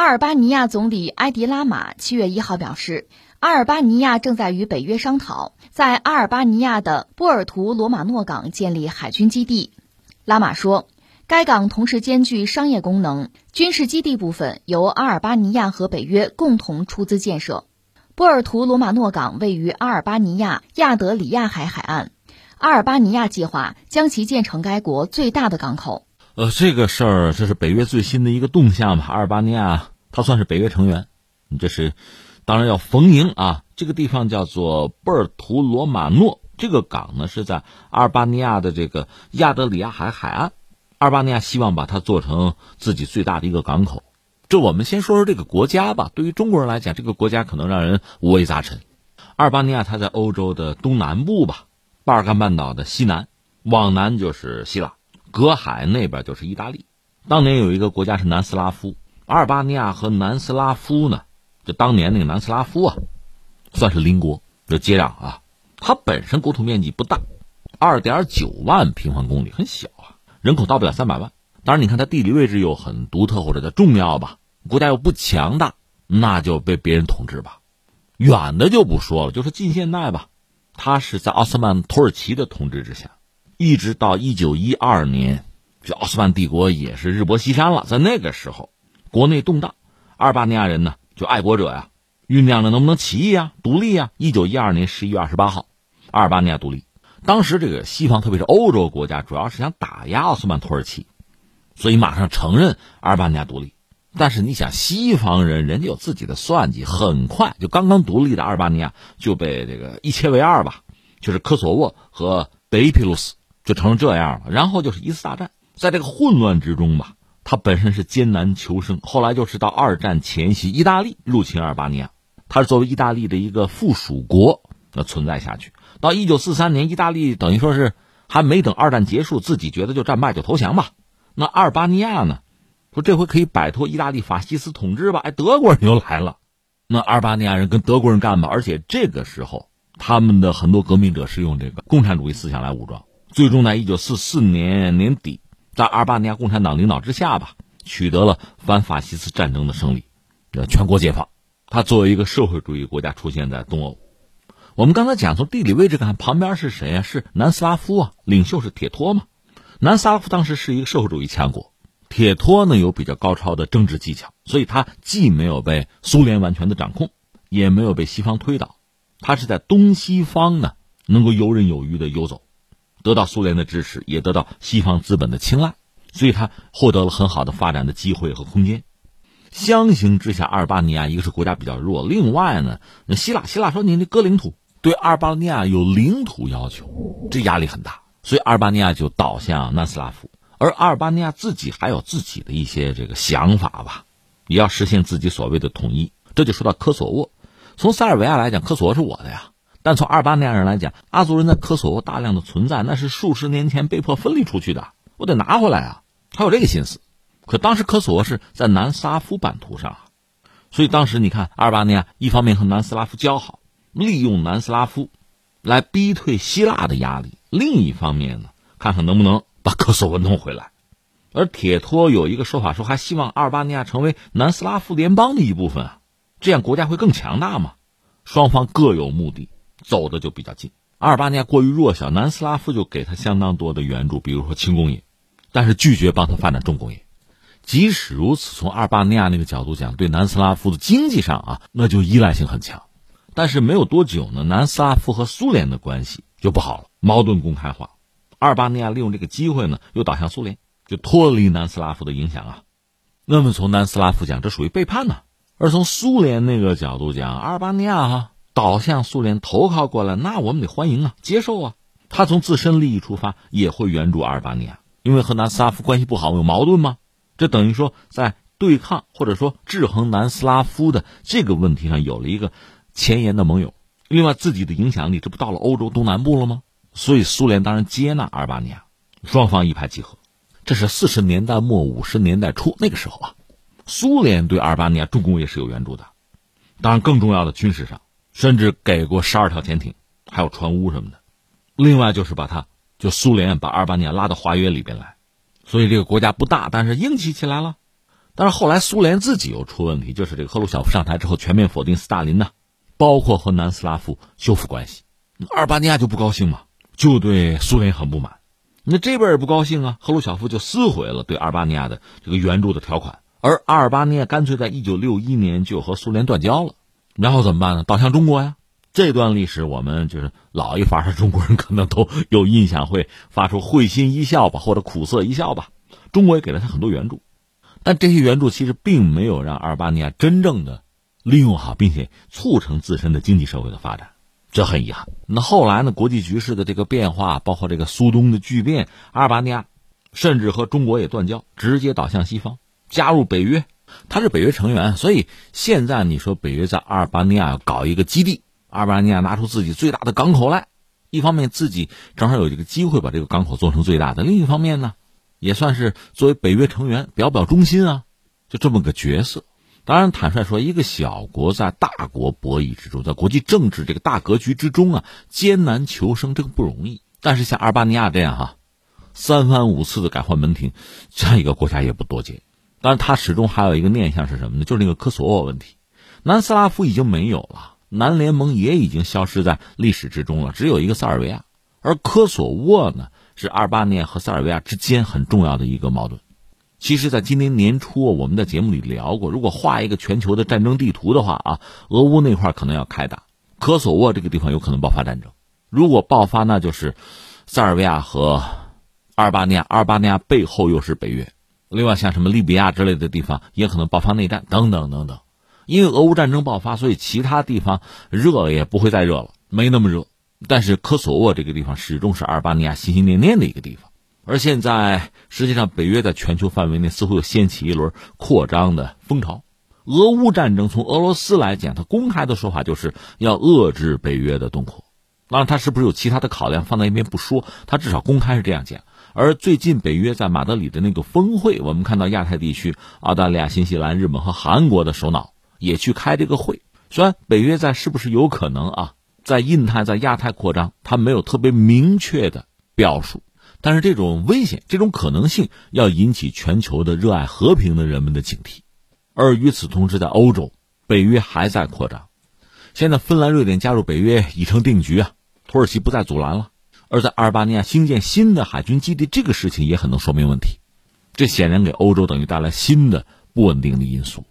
阿尔巴尼亚总理埃迪拉马七月一号表示，阿尔巴尼亚正在与北约商讨，在阿尔巴尼亚的波尔图罗马诺港建立海军基地。拉马说，该港同时兼具商业功能，军事基地部分由阿尔巴尼亚和北约共同出资建设。波尔图罗马诺港位于阿尔巴尼亚亚德里亚海海岸，阿尔巴尼亚计划将其建成该国最大的港口。呃，这个事儿这是北约最新的一个动向吧？阿尔巴尼亚它算是北约成员，这是当然要逢迎啊。这个地方叫做波尔图罗马诺，这个港呢是在阿尔巴尼亚的这个亚德里亚海海岸。阿尔巴尼亚希望把它做成自己最大的一个港口。这我们先说说这个国家吧。对于中国人来讲，这个国家可能让人五味杂陈。阿尔巴尼亚它在欧洲的东南部吧，巴尔干半岛的西南，往南就是希腊。隔海那边就是意大利，当年有一个国家是南斯拉夫，阿尔巴尼亚和南斯拉夫呢，就当年那个南斯拉夫啊，算是邻国，就接壤啊。它本身国土面积不大，二点九万平方公里，很小啊，人口到不了三百万。当然，你看它地理位置又很独特或者叫重要吧，国家又不强大，那就被别人统治吧。远的就不说了，就是近现代吧，它是在奥斯曼土耳其的统治之下。一直到一九一二年，这奥斯曼帝国也是日薄西山了。在那个时候，国内动荡，阿尔巴尼亚人呢就爱国者呀，酝酿着能不能起义啊、独立啊。一九一二年十一月二十八号，阿尔巴尼亚独立。当时这个西方，特别是欧洲国家，主要是想打压奥斯曼土耳其，所以马上承认阿尔巴尼亚独立。但是你想，西方人人家有自己的算计，很快就刚刚独立的阿尔巴尼亚就被这个一切为二吧，就是科索沃和北皮鲁斯。就成了这样了，然后就是一次大战，在这个混乱之中吧，他本身是艰难求生。后来就是到二战前夕，意大利入侵阿尔巴尼亚，他是作为意大利的一个附属国那存在下去。到一九四三年，意大利等于说是还没等二战结束，自己觉得就战败就投降吧。那阿尔巴尼亚呢，说这回可以摆脱意大利法西斯统治吧？哎，德国人又来了，那阿尔巴尼亚人跟德国人干吧。而且这个时候，他们的很多革命者是用这个共产主义思想来武装。最终在一九四四年年底，在阿尔巴尼亚共产党领导之下吧，取得了反法西斯战争的胜利，呃全国解放。它作为一个社会主义国家出现在东欧。我们刚才讲从地理位置看，旁边是谁啊？是南斯拉夫啊，领袖是铁托嘛。南斯拉夫当时是一个社会主义强国，铁托呢有比较高超的政治技巧，所以他既没有被苏联完全的掌控，也没有被西方推倒，他是在东西方呢能够游刃有余的游走。得到苏联的支持，也得到西方资本的青睐，所以他获得了很好的发展的机会和空间。相形之下，阿尔巴尼亚一个是国家比较弱，另外呢，希腊希腊说你那割领土，对阿尔巴尼亚有领土要求，这压力很大，所以阿尔巴尼亚就倒向南斯拉夫。而阿尔巴尼亚自己还有自己的一些这个想法吧，也要实现自己所谓的统一。这就说到科索沃，从塞尔维亚来讲，科索沃是我的呀。但从阿尔巴尼亚人来讲，阿族人在科索沃大量的存在，那是数十年前被迫分离出去的，我得拿回来啊！他有这个心思。可当时科索沃是在南斯拉夫版图上，所以当时你看，阿尔巴尼亚一方面和南斯拉夫交好，利用南斯拉夫来逼退希腊的压力；另一方面呢，看看能不能把科索沃弄回来。而铁托有一个说法说，还希望阿尔巴尼亚成为南斯拉夫联邦的一部分啊，这样国家会更强大嘛。双方各有目的。走的就比较近，阿尔巴尼亚过于弱小，南斯拉夫就给他相当多的援助，比如说轻工业，但是拒绝帮他发展重工业。即使如此，从阿尔巴尼亚那个角度讲，对南斯拉夫的经济上啊，那就依赖性很强。但是没有多久呢，南斯拉夫和苏联的关系就不好了，矛盾公开化。阿尔巴尼亚利用这个机会呢，又倒向苏联，就脱离南斯拉夫的影响啊。那么从南斯拉夫讲，这属于背叛呢；而从苏联那个角度讲，阿尔巴尼亚哈。倒向苏联投靠过来，那我们得欢迎啊，接受啊。他从自身利益出发，也会援助阿尔巴尼亚，因为和南斯拉夫关系不好，有矛盾吗？这等于说在对抗或者说制衡南斯拉夫的这个问题上有了一个前沿的盟友。另外，自己的影响力这不到了欧洲东南部了吗？所以苏联当然接纳阿尔巴尼亚，双方一拍即合。这是四十年代末五十年代初那个时候啊，苏联对阿尔巴尼亚重工业是有援助的，当然更重要的军事上。甚至给过十二条潜艇，还有船坞什么的。另外就是把他，就苏联把阿尔巴尼亚拉到华约里边来，所以这个国家不大，但是硬气起来了。但是后来苏联自己又出问题，就是这个赫鲁晓夫上台之后全面否定斯大林呢，包括和南斯拉夫修复关系，阿尔巴尼亚就不高兴嘛，就对苏联很不满。那这边也不高兴啊，赫鲁晓夫就撕毁了对阿尔巴尼亚的这个援助的条款，而阿尔巴尼亚干脆在一九六一年就和苏联断交了，然后怎么办呢？倒向中国呀。这段历史，我们就是老一伐的中国人可能都有印象，会发出会心一笑吧，或者苦涩一笑吧。中国也给了他很多援助，但这些援助其实并没有让阿尔巴尼亚真正的利用好，并且促成自身的经济社会的发展，这很遗憾。那后来呢？国际局势的这个变化，包括这个苏东的巨变，阿尔巴尼亚甚至和中国也断交，直接倒向西方，加入北约。他是北约成员，所以现在你说北约在阿尔巴尼亚搞一个基地。阿尔巴尼亚拿出自己最大的港口来，一方面自己正好有这个机会把这个港口做成最大的，另一方面呢，也算是作为北约成员表表忠心啊，就这么个角色。当然，坦率说，一个小国在大国博弈之中，在国际政治这个大格局之中啊，艰难求生这个不容易。但是像阿尔巴尼亚这样哈，三番五次的改换门庭，这样一个国家也不多见。但是，它始终还有一个念想是什么呢？就是那个科索沃问题，南斯拉夫已经没有了。南联盟也已经消失在历史之中了，只有一个塞尔维亚，而科索沃呢是阿尔巴尼亚和塞尔维亚之间很重要的一个矛盾。其实，在今年年初，我们在节目里聊过，如果画一个全球的战争地图的话啊，俄乌那块可能要开打，科索沃这个地方有可能爆发战争。如果爆发，那就是塞尔维亚和阿尔巴尼亚，阿尔巴尼亚背后又是北约，另外像什么利比亚之类的地方也可能爆发内战，等等等等。因为俄乌战争爆发，所以其他地方热了也不会再热了，没那么热。但是科索沃这个地方始终是阿尔巴尼亚心心念念的一个地方。而现在，实际上北约在全球范围内似乎又掀起一轮扩张的风潮。俄乌战争从俄罗斯来讲，他公开的说法就是要遏制北约的东扩。当然，他是不是有其他的考量放在一边不说，他至少公开是这样讲。而最近北约在马德里的那个峰会，我们看到亚太地区，澳大利亚、新西兰、日本和韩国的首脑。也去开这个会，虽然北约在是不是有可能啊，在印太、在亚太扩张，它没有特别明确的表述，但是这种危险、这种可能性要引起全球的热爱和平的人们的警惕。而与此同时，在欧洲，北约还在扩张，现在芬兰、瑞典加入北约已成定局啊，土耳其不再阻拦了。而在阿尔巴尼亚兴建新的海军基地，这个事情也很能说明问题，这显然给欧洲等于带来新的不稳定的因素。